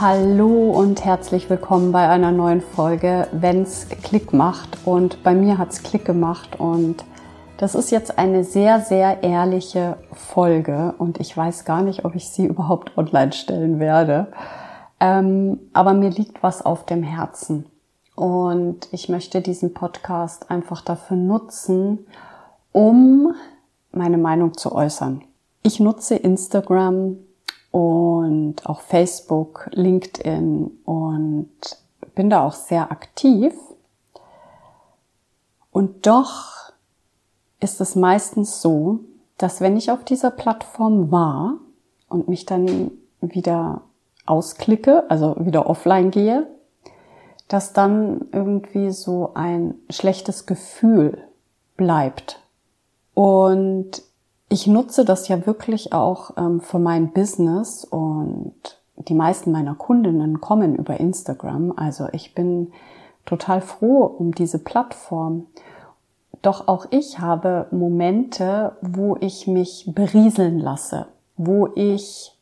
Hallo und herzlich willkommen bei einer neuen Folge, wenn's Klick macht. Und bei mir hat's Klick gemacht und das ist jetzt eine sehr, sehr ehrliche Folge und ich weiß gar nicht, ob ich sie überhaupt online stellen werde. Ähm, aber mir liegt was auf dem Herzen und ich möchte diesen Podcast einfach dafür nutzen, um meine Meinung zu äußern. Ich nutze Instagram und auch Facebook, LinkedIn und bin da auch sehr aktiv. Und doch ist es meistens so, dass wenn ich auf dieser Plattform war und mich dann wieder ausklicke, also wieder offline gehe, dass dann irgendwie so ein schlechtes Gefühl bleibt. Und ich nutze das ja wirklich auch ähm, für mein Business und die meisten meiner Kundinnen kommen über Instagram. Also ich bin total froh um diese Plattform. Doch auch ich habe Momente, wo ich mich berieseln lasse, wo ich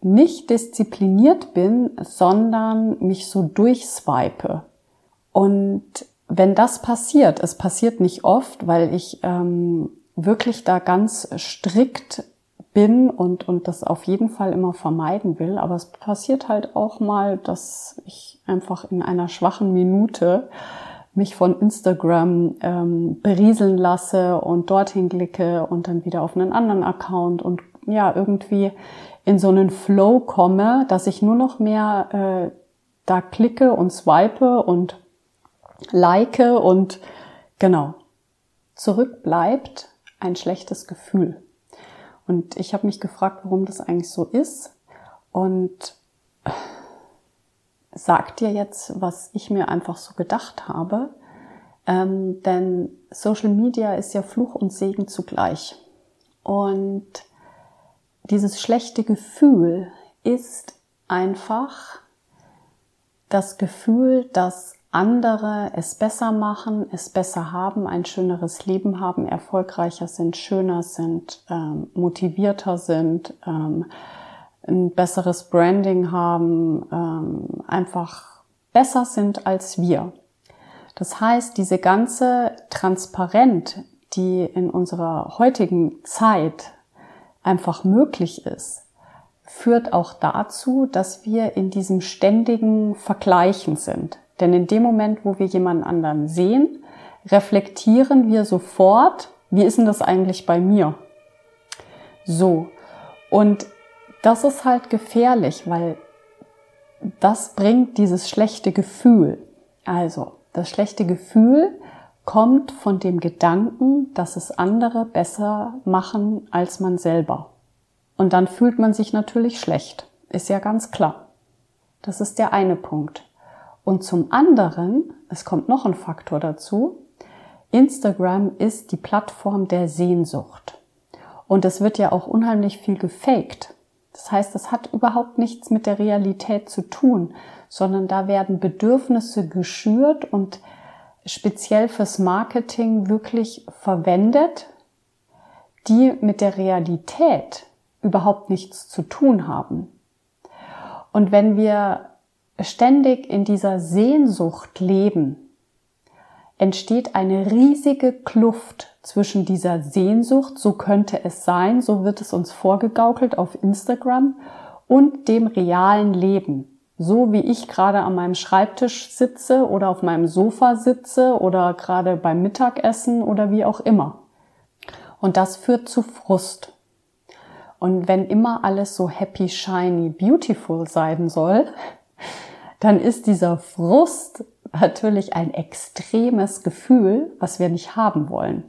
nicht diszipliniert bin, sondern mich so durchswipe. Und wenn das passiert, es passiert nicht oft, weil ich ähm, wirklich da ganz strikt bin und, und das auf jeden Fall immer vermeiden will. Aber es passiert halt auch mal, dass ich einfach in einer schwachen Minute mich von Instagram ähm, berieseln lasse und dorthin klicke und dann wieder auf einen anderen Account und ja, irgendwie in so einen Flow komme, dass ich nur noch mehr äh, da klicke und swipe und like und genau. Zurück bleibt ein schlechtes Gefühl. Und ich habe mich gefragt, warum das eigentlich so ist. Und sag dir jetzt, was ich mir einfach so gedacht habe. Ähm, denn Social Media ist ja Fluch und Segen zugleich. Und dieses schlechte Gefühl ist einfach das Gefühl, dass andere es besser machen, es besser haben, ein schöneres Leben haben, erfolgreicher sind, schöner sind, ähm, motivierter sind, ähm, ein besseres Branding haben, ähm, einfach besser sind als wir. Das heißt, diese ganze Transparent, die in unserer heutigen Zeit einfach möglich ist, führt auch dazu, dass wir in diesem ständigen Vergleichen sind. Denn in dem Moment, wo wir jemanden anderen sehen, reflektieren wir sofort, wie ist denn das eigentlich bei mir? So. Und das ist halt gefährlich, weil das bringt dieses schlechte Gefühl. Also, das schlechte Gefühl kommt von dem Gedanken, dass es andere besser machen als man selber. Und dann fühlt man sich natürlich schlecht. Ist ja ganz klar. Das ist der eine Punkt. Und zum anderen, es kommt noch ein Faktor dazu, Instagram ist die Plattform der Sehnsucht. Und es wird ja auch unheimlich viel gefaked. Das heißt, es hat überhaupt nichts mit der Realität zu tun, sondern da werden Bedürfnisse geschürt und speziell fürs Marketing wirklich verwendet, die mit der Realität überhaupt nichts zu tun haben. Und wenn wir ständig in dieser Sehnsucht leben, entsteht eine riesige Kluft zwischen dieser Sehnsucht, so könnte es sein, so wird es uns vorgegaukelt auf Instagram, und dem realen Leben. So wie ich gerade an meinem Schreibtisch sitze oder auf meinem Sofa sitze oder gerade beim Mittagessen oder wie auch immer. Und das führt zu Frust. Und wenn immer alles so happy, shiny, beautiful sein soll, dann ist dieser Frust natürlich ein extremes Gefühl, was wir nicht haben wollen.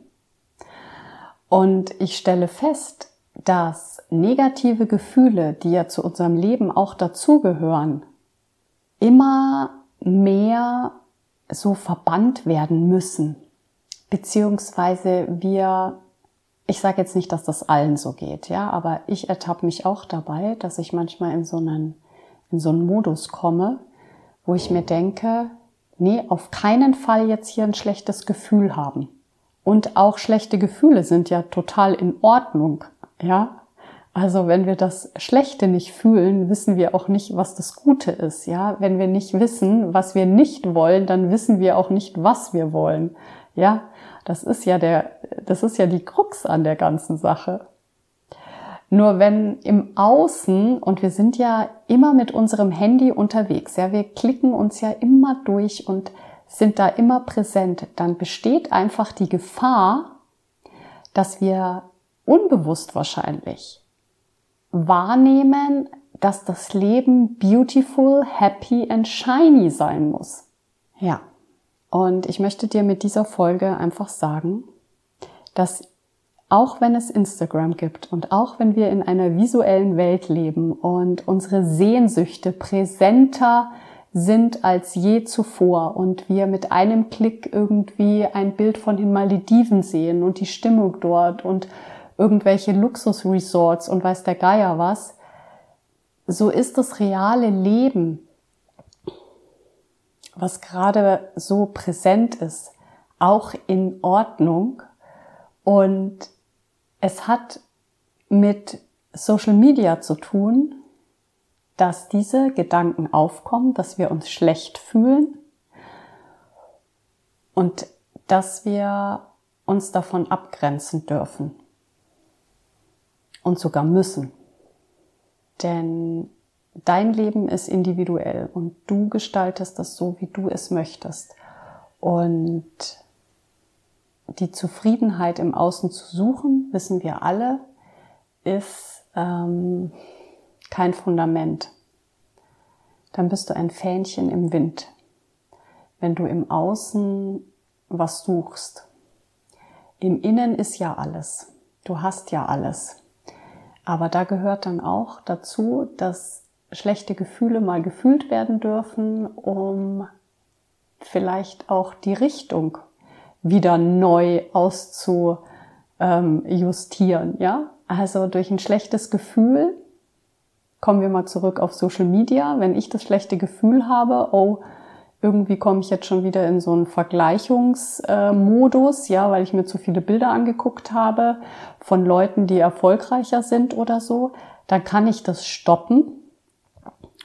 Und ich stelle fest, dass negative Gefühle, die ja zu unserem Leben auch dazugehören, immer mehr so verbannt werden müssen, beziehungsweise wir, ich sage jetzt nicht, dass das allen so geht, ja, aber ich ertappe mich auch dabei, dass ich manchmal in so einen, in so einen Modus komme, wo ich mir denke, nee, auf keinen Fall jetzt hier ein schlechtes Gefühl haben. Und auch schlechte Gefühle sind ja total in Ordnung, ja. Also wenn wir das Schlechte nicht fühlen, wissen wir auch nicht, was das Gute ist, ja. Wenn wir nicht wissen, was wir nicht wollen, dann wissen wir auch nicht, was wir wollen, ja. Das ist ja der, das ist ja die Krux an der ganzen Sache. Nur wenn im Außen, und wir sind ja immer mit unserem Handy unterwegs, ja, wir klicken uns ja immer durch und sind da immer präsent, dann besteht einfach die Gefahr, dass wir unbewusst wahrscheinlich wahrnehmen, dass das Leben beautiful, happy and shiny sein muss. Ja. Und ich möchte dir mit dieser Folge einfach sagen, dass auch wenn es Instagram gibt und auch wenn wir in einer visuellen Welt leben und unsere Sehnsüchte präsenter sind als je zuvor und wir mit einem Klick irgendwie ein Bild von den Malediven sehen und die Stimmung dort und irgendwelche Luxusresorts und weiß der Geier was, so ist das reale Leben, was gerade so präsent ist, auch in Ordnung. Und es hat mit Social Media zu tun, dass diese Gedanken aufkommen, dass wir uns schlecht fühlen und dass wir uns davon abgrenzen dürfen und sogar müssen. Denn dein Leben ist individuell und du gestaltest das so, wie du es möchtest. Und die Zufriedenheit im Außen zu suchen, wissen wir alle, ist ähm, kein Fundament. Dann bist du ein Fähnchen im Wind, wenn du im Außen was suchst. Im Innen ist ja alles. Du hast ja alles. Aber da gehört dann auch dazu, dass schlechte Gefühle mal gefühlt werden dürfen, um vielleicht auch die Richtung wieder neu auszujustieren, ja? Also durch ein schlechtes Gefühl, kommen wir mal zurück auf Social Media, wenn ich das schlechte Gefühl habe, oh, irgendwie komme ich jetzt schon wieder in so einen Vergleichungsmodus, ja, weil ich mir zu viele Bilder angeguckt habe von Leuten, die erfolgreicher sind oder so, dann kann ich das stoppen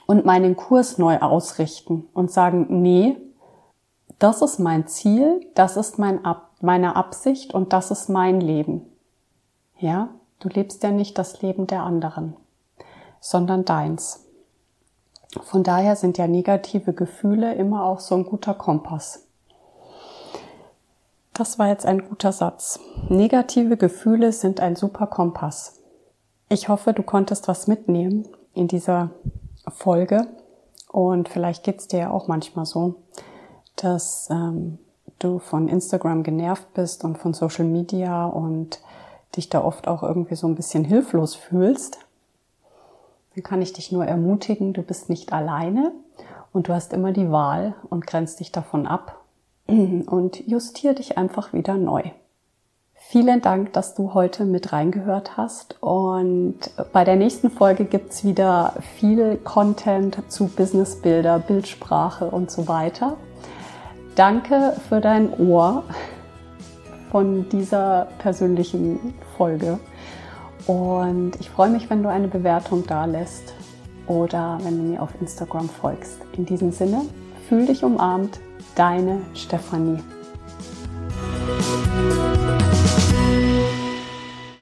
und meinen Kurs neu ausrichten und sagen, nee, das ist mein Ziel, das ist mein Ab meine Absicht und das ist mein Leben. Ja, du lebst ja nicht das Leben der anderen, sondern deins. Von daher sind ja negative Gefühle immer auch so ein guter Kompass. Das war jetzt ein guter Satz. Negative Gefühle sind ein super Kompass. Ich hoffe, du konntest was mitnehmen in dieser Folge und vielleicht geht's dir ja auch manchmal so, dass ähm, du von Instagram genervt bist und von Social Media und dich da oft auch irgendwie so ein bisschen hilflos fühlst, dann kann ich dich nur ermutigen, du bist nicht alleine und du hast immer die Wahl und grenzt dich davon ab und justier dich einfach wieder neu. Vielen Dank, dass du heute mit reingehört hast. Und bei der nächsten Folge gibt's wieder viel Content zu Businessbilder, Bildsprache und so weiter. Danke für dein Ohr von dieser persönlichen Folge. Und ich freue mich, wenn du eine Bewertung da lässt oder wenn du mir auf Instagram folgst. In diesem Sinne, fühl dich umarmt, deine Stefanie.